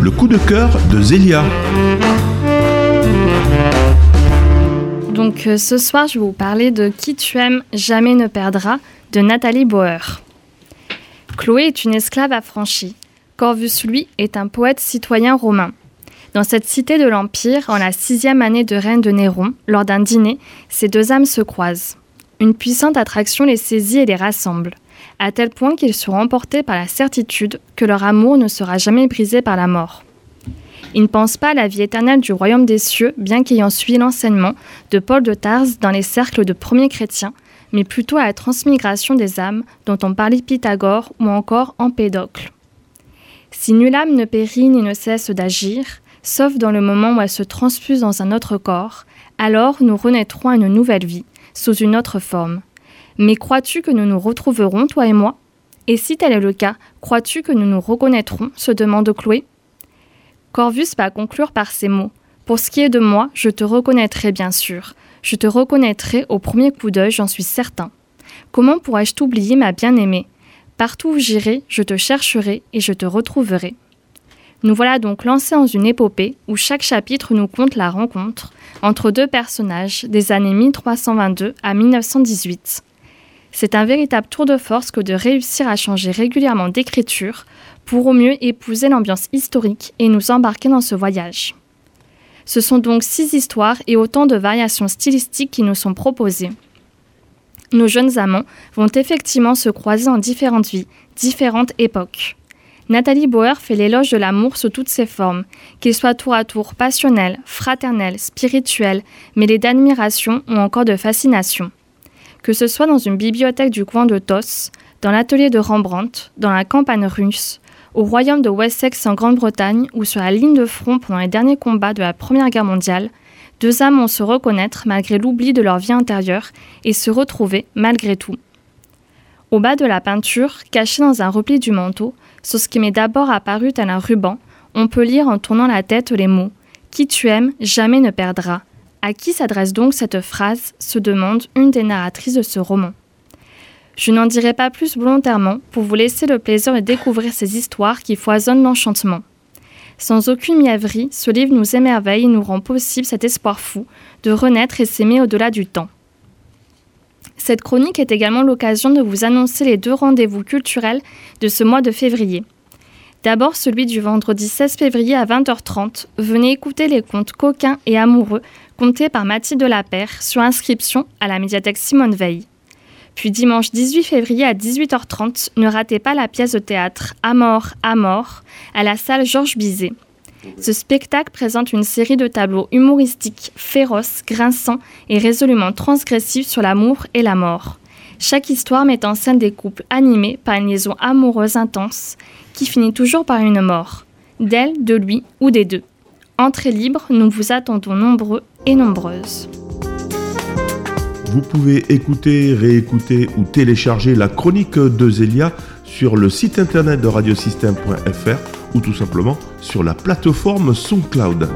Le coup de cœur de Zélia. Donc euh, ce soir, je vais vous parler de Qui tu aimes jamais ne perdra de Nathalie Bauer. Chloé est une esclave affranchie. Corvus, lui, est un poète citoyen romain. Dans cette cité de l'Empire, en la sixième année de règne de Néron, lors d'un dîner, ces deux âmes se croisent. Une puissante attraction les saisit et les rassemble, à tel point qu'ils seront emportés par la certitude que leur amour ne sera jamais brisé par la mort. Ils ne pensent pas à la vie éternelle du royaume des cieux, bien qu'ayant suivi l'enseignement de Paul de Tarse dans les cercles de premiers chrétiens, mais plutôt à la transmigration des âmes dont on parlait Pythagore ou encore Empédocle. Si nulle âme ne périt ni ne cesse d'agir, sauf dans le moment où elle se transfuse dans un autre corps, alors nous renaîtrons à une nouvelle vie, sous une autre forme. Mais crois-tu que nous nous retrouverons, toi et moi? Et si tel est le cas, crois-tu que nous nous reconnaîtrons? se demande Chloé. Corvus va conclure par ces mots. Pour ce qui est de moi, je te reconnaîtrai bien sûr. Je te reconnaîtrai au premier coup d'œil, j'en suis certain. Comment pourrais-je t'oublier, ma bien-aimée? Partout où j'irai, je te chercherai et je te retrouverai. Nous voilà donc lancés dans une épopée où chaque chapitre nous compte la rencontre entre deux personnages des années 1322 à 1918. C'est un véritable tour de force que de réussir à changer régulièrement d'écriture pour au mieux épouser l'ambiance historique et nous embarquer dans ce voyage. Ce sont donc six histoires et autant de variations stylistiques qui nous sont proposées. Nos jeunes amants vont effectivement se croiser en différentes vies, différentes époques. Nathalie Bauer fait l'éloge de l'amour sous toutes ses formes, qu'il soit tour à tour passionnel, fraternel, spirituel, mêlé d'admiration ou encore de fascination. Que ce soit dans une bibliothèque du coin de Tos, dans l'atelier de Rembrandt, dans la campagne russe, au royaume de Wessex en Grande-Bretagne ou sur la ligne de front pendant les derniers combats de la Première Guerre mondiale, deux âmes vont se reconnaître malgré l'oubli de leur vie intérieure et se retrouver malgré tout. Au bas de la peinture, cachée dans un repli du manteau, sur ce qui m'est d'abord apparu tel un ruban, on peut lire en tournant la tête les mots Qui tu aimes, jamais ne perdra. À qui s'adresse donc cette phrase se demande une des narratrices de ce roman. Je n'en dirai pas plus volontairement pour vous laisser le plaisir de découvrir ces histoires qui foisonnent l'enchantement. Sans aucune mièvrerie, ce livre nous émerveille et nous rend possible cet espoir fou de renaître et s'aimer au-delà du temps. Cette chronique est également l'occasion de vous annoncer les deux rendez-vous culturels de ce mois de février. D'abord celui du vendredi 16 février à 20h30. Venez écouter les contes coquins et amoureux contés par Mathilde Lapère sur inscription à la médiathèque Simone Veil. Puis dimanche 18 février à 18h30, ne ratez pas la pièce de théâtre À mort, à la salle Georges Bizet. Ce spectacle présente une série de tableaux humoristiques, féroces, grinçants et résolument transgressifs sur l'amour et la mort. Chaque histoire met en scène des couples animés par une liaison amoureuse intense qui finit toujours par une mort, d'elle, de lui ou des deux. Entrée libre, nous vous attendons nombreux et nombreuses. Vous pouvez écouter, réécouter ou télécharger la chronique de Zélia sur le site internet de radiosystème.fr ou tout simplement sur la plateforme SoundCloud.